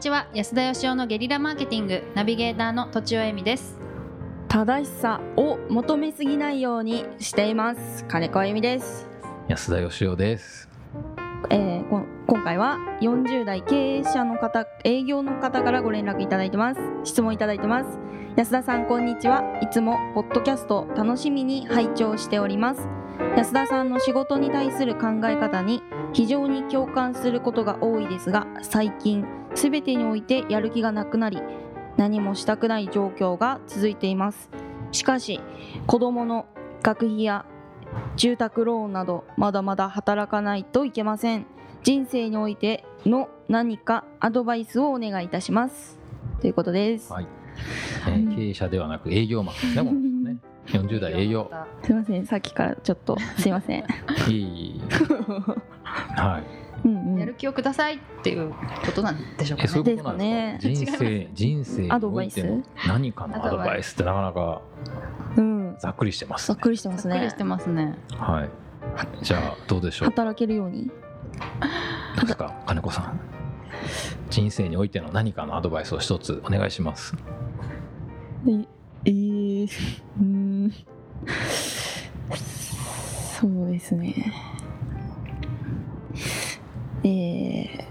ちは。安田義雄のゲリラマーケティング。ナビゲーターの土地尾恵美です。正しさを求めすぎないようにしています。金子由美です、安田義雄です。えーこ今回は40代経営者の方営業の方からご連絡いただいてます。質問いただいてます。安田さんこんにちは。いつもポッドキャスト楽しみに拝聴しております。安田さんの仕事に対する考え方に非常に共感することが多いですが最近全てにおいてやる気がなくなり何もしたくない状況が続いていますしかし子供の学費や住宅ローンなどまだまだ働かないといけません人生においての何かアドバイスをお願いいたしますということです、はい。えー経営者ではなく営業マンですね。この人ね。40代営業。すいませんさっきからちょっとすいませんいい。はい。うんうんやる気をくださいっていうことなんでしょうかえ、そうねいうことなんですか？人生人生にアドバイス？おいての何かのアドバイスってなかなかうんざっくりしてますざっ。くりしてますねざっくりしてますねはい。じゃあどうでしょう？働けるように？どうですか？金子さん。人生においての何かのアドバイスを一つお願いします。ええー、うーんそうですねえ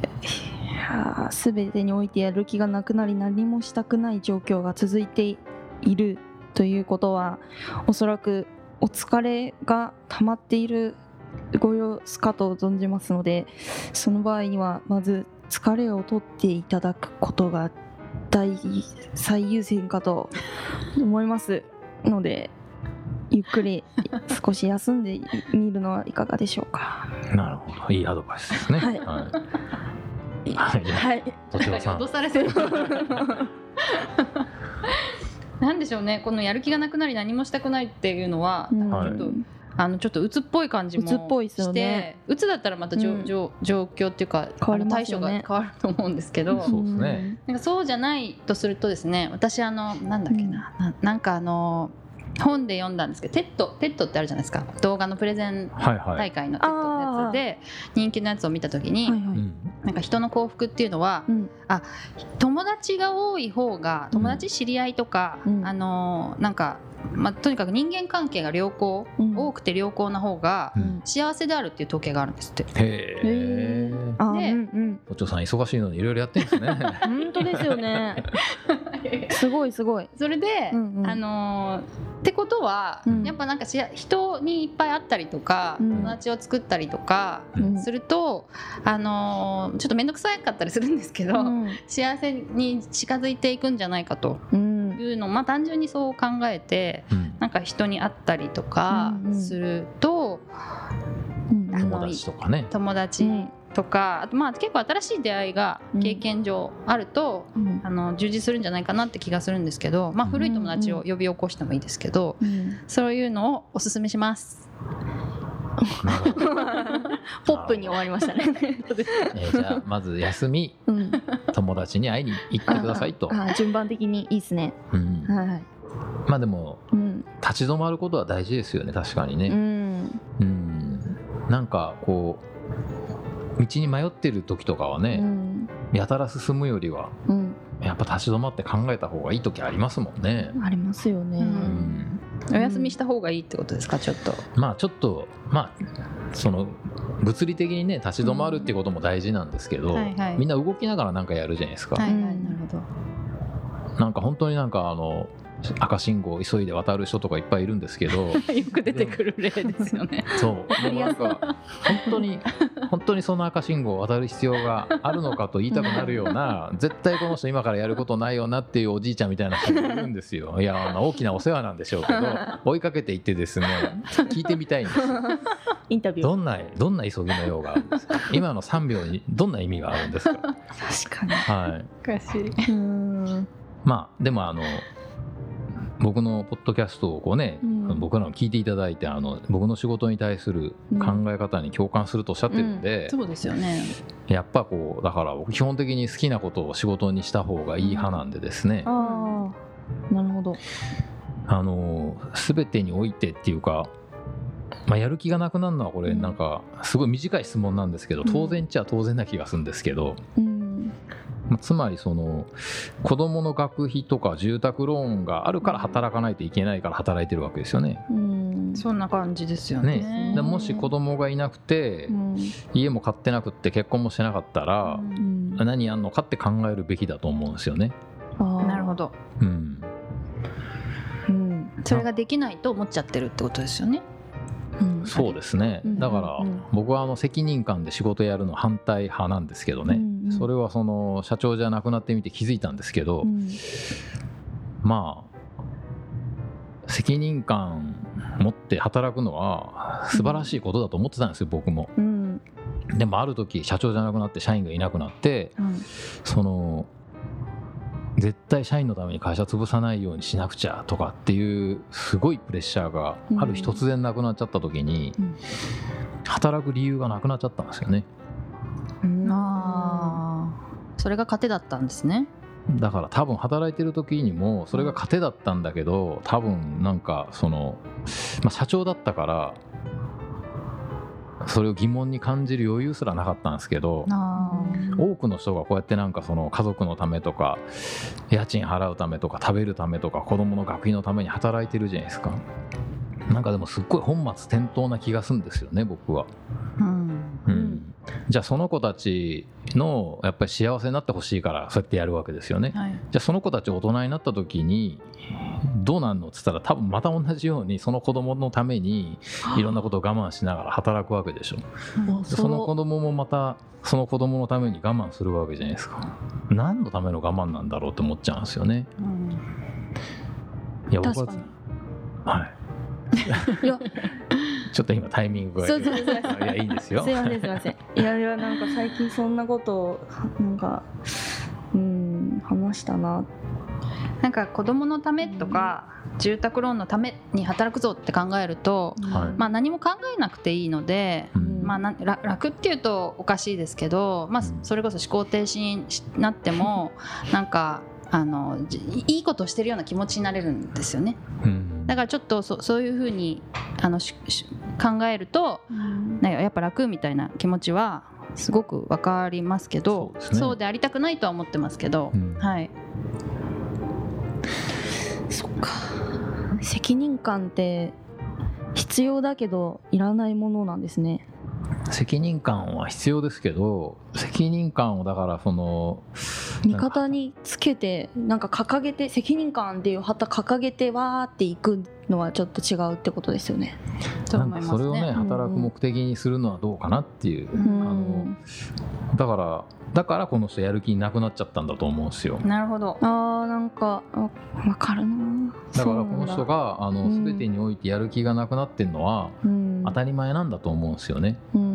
ー、すべてにおいてやる気がなくなり何もしたくない状況が続いているということはおそらくお疲れが溜まっているご様子かと存じますのでその場合にはまず疲れを取っていただくことが大最優先かと思いますのでゆっくり少し休んでみるのはいかがでしょうか？なるほど。いいアドバイスですね。はいはい。はい。脅。されてるなんでしょうねこのやる気がなくなり何もしたくないっていうのは、うんはいちょっとあのちょっと鬱っぽい感じも鬱っぽいっすよねして鬱だったらまたじょ、うん状状況っていうか変わりあの対処が変わると思うんですけど、そうですねなんかそうじゃないとするとですね私あのなんだっけな,、ななんかあの本で読んだんですけど TEDTEDってあるじゃないですか。動画のプレゼン。大会の TEDのやつで人気のやつを見た時に、はいはい。うん。なんか人の幸福っていうのはうん。友達が多い方が友達知り合いとか、うん。あのなんか、まあ、とにかく人間関係が良好、うん。多くて良好な方がうん。幸せであるっていう統計があるんですって。へえ。あでうんうん。お嬢さん忙しいのにいろいろやってんですね。本当ですよね。すごいすごい。それで、うんうん。あのーってことは、うん。やっぱなんかし人にいっぱい会ったりとか、うん。友達を作ったりとかうん。すると、あのーちょっと面倒くさかったりするんですけど、うん。幸せに近づいていくんじゃないかとうん。いうのを、まあ、単純にそう考えてうん。なんか人に会ったりとかうんうん。すると、うん。あの友達とかね。友達とか、あとまあ結構新しい出会いが経験上あると、うん。あの充実するんじゃないかなって気がするんですけど、まあ、古い友達を呼び起こしてもいいですけど、うん。そういうのをおすすめします。ポップに終わりましたね。えーじゃあまず休みうん。友達に会いに行ってくださいと。順番的にいいですね。うん。はいまあでもうん。立ち止まることは大事ですよね確かにうね。ん。うん。なんかこう道に迷ってる時とかはうね、ん。やたら進むよりはうん。やっぱ立ち止まって考えた方がいい時ありますもんね。ありますよね。お休みした方がいいってことですか？ちょっと。まあちょっとまあその物理的にね立ち止まるってことも大事なんですけど、はいはい。みんな動きながらなんかやるじゃないですか、はいはい、うん。なるほど。なんか本当になんかあの赤信号を急いで渡る人とかいっぱいいるんですけど よく出てくる例ですよね。そう。でもなんか本当に本当にその赤信号を渡る必要があるのかと言いたくなるような 絶対この人今からやることないよなっていうおじいちゃんみたいな人がいるんですよ。いやあの大きなお世話なんでしょうけど追いかけていってですね聞いてみたいんですよ。インタビュー。どんなどんな急ぎの用があるんですか？今の3秒にどんな意味があるんですか？確かに。はい。おかしい。うん。まあでもあの僕のポッドキャストをこうね、うん。僕らの聞いていただいてあの僕の仕事に対する考え方に共感するとおっしゃってるんで、そうですよね。やっぱこうだから僕基本的に好きなことを仕事にした方がいい派なんでですね、ああなるほど。あの全てにおいてっていうか、まあ、やる気がなくなるのはこれうん。なんかすごい短い質問なんですけどうん。当然っちゃ当然な気がするんですけど、うんまあつまりその子どもの学費とか住宅ローンがあるから働かないといけないから働いてるわけですよね。うん。そんな感じですよね。ね。でもし子供がいなくてうん。家も買ってなくって結婚もしてなかったらうん。何やんのかって考えるべきだと思うんですよね。なるほど。うん、うん。それができないと思っちゃってるってことですよね。うんそうですね。うん。だからうん。僕はあの責任感で仕事やるの反対派なんですけどね、それはその社長じゃなくなってみて気づいたんですけど、うん。まあ責任感持って働くのは素晴らしいことだと思ってたんですよ僕も。うん。でもある時社長じゃなくなって社員がいなくなってうん。その絶対社員のために会社潰さないようにしなくちゃとかっていうすごいプレッシャーがある日突然なくなっちゃった時にうん。働く理由がなくなっちゃったんですよね。うんああそれが糧だったんですね。だから多分働いてる時にもそれが糧だったんだけど多分なんかその、まあ、社長だったからそれを疑問に感じる余裕すらなかったんですけどあ多くの人がこうやってなんかその家族のためとか家賃払うためとか食べるためとか子供の学費のために働いてるじゃないですか。なんかでもすっごい本末転倒な気がするんですよね僕は、うじゃあその子たちのやっぱり幸せになってほしいからそうやってやるわけですよね。はい。じゃあその子たち大人になった時にどうなんのっつったら多分また同じようにその子供のためにいろんなことを我慢しながら働くわけでしょ。その子供もまたその子供のために我慢するわけじゃないですか。何のための我慢なんだろうって思っちゃうんですよね。うん。いや僕は確かに。はい。いやちょっと今タイミングがそうそうそう。いやいいんですよ。すいませんすいません。いやいやなんか最近そんなことをなんかうん話したな。なんか子供のためとか住宅ローンのために働くぞって考えると、はい。まあ、何も考えなくていいので、うん。まあ、なん楽楽っていうとおかしいですけど、まあうん、それこそ思考停止になってもなんかあのじいいことをしてるような気持ちになれるんですよね。うんだからちょっとそそういうふうにあのしし考えるとなんかやっぱ楽みたいな気持ちはすごくわかりますけどそうですね。でありたくないとは思ってますけど、うん。はい、そっか。責任感って必要だけどいらないものなんですね。責任感は必要ですけど責任感をだからその味方につけてなんか掲げて責任感っていう旗掲げてわーっていくのはちょっと違うってことですよね。となんかそれをね。働く目的にするのはどうかなっていう、うん。あのだからだからこの人やる気なくなっちゃったんだと思うんですよ。なるほど。あーなんかあわかるな。だからこの人があのうん。全てにおいてやる気がなくなってるのはうん。当たり前なんだと思うんですよね。うん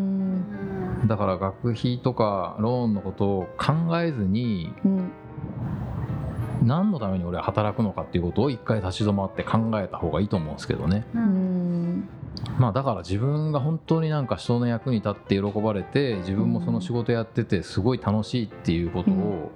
だから学費とかローンのことを考えずにうん。何のために俺は働くのかっていうことを一回立ち止まって考えた方がいいと思うんですけどね。ううん。んまあだから自分が本当になんか人の役に立って喜ばれて自分もその仕事やっててすごい楽しいっていうことを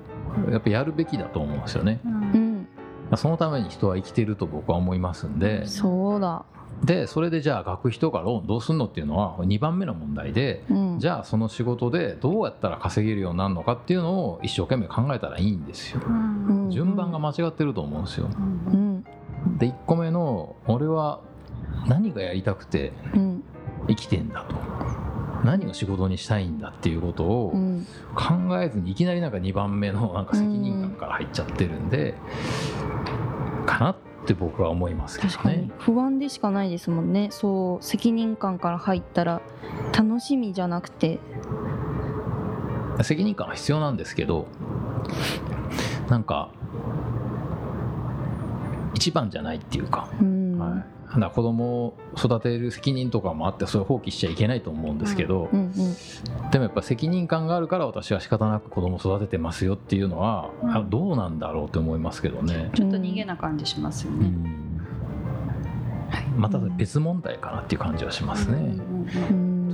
やっぱやるべきだと思うんですよね。うん。うんそのために人は生きてると僕は思いますんで。そうだ。でそれでじゃあ学費とかローンどうすんのっていうのは2番目の問題でうんじゃあその仕事でどうやったら稼げるようになるのかっていうのを一生懸命考えたらいいんですよ。うん。順番が間違ってると思うんですよ。うん。で1個目の俺は何がやりたくてうん。生きてんだと。何を仕事にしたいんだっていうことをうん。考えずにいきなりなんか2番目のなんか責任感から入っちゃってるんでかなって僕は思いますけど確かに。ね。不安でしかないですもんね。そう責任感から入ったら楽しみじゃなくて。責任感は必要なんですけどなんか一番じゃないっていうか、うん。はい、だから子供を育てる責任とかもあってそれを放棄しちゃいけないと思うんですけど、うんうんでもやっぱ責任感があるから私は仕方なく子供を育ててますよっていうのは、うんあどうなんだろうって思いますけどね。ちょっと逃げな感じしますよね。うんまた別問題かなっていう感じはしますね。うんとい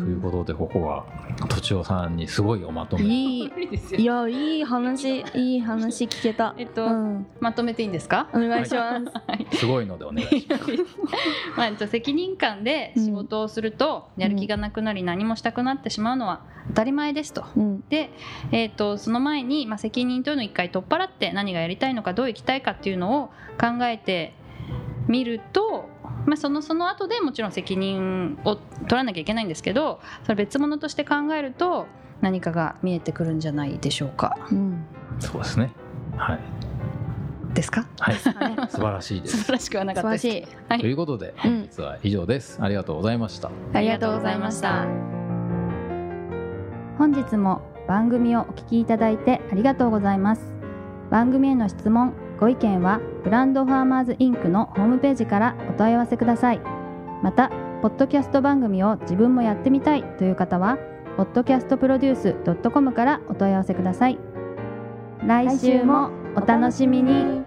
いうことでここはとちおさんにすごいおまとめ。いいいよ。やいい話いい話聞けた。えっと、うん、まとめていいんですか？お願いします、はい。すごいのでお願いします。まあ、えっと責任感で仕事をするとやる気がなくなり何もしたくなってしまうのは当たり前ですと。うん。で、えー、とその前に、まあ、責任というのを一回取っ払って何がやりたいのかどう生きたいかっていうのを考えてみると、まあ、そのその後でもちろん責任を取らなきゃいけないんですけどそれ別物として考えると何かが見えてくるんじゃないでしょうか。うん。そうですね。はい、ですか？はい、はい。素晴らしいです。素晴らしくはなかったです。素晴らしい。はい。ということでうん。本日は以上です、ありがとうございました。ありがとうございました。本日も番組をお聞きいただいてありがとうございます。番組への質問ご意見はブランドファーマーズインクのホームページからお問い合わせください。またポッドキャスト番組を自分もやってみたいという方は podcastproduce.com からお問い合わせください。来週もお楽しみに。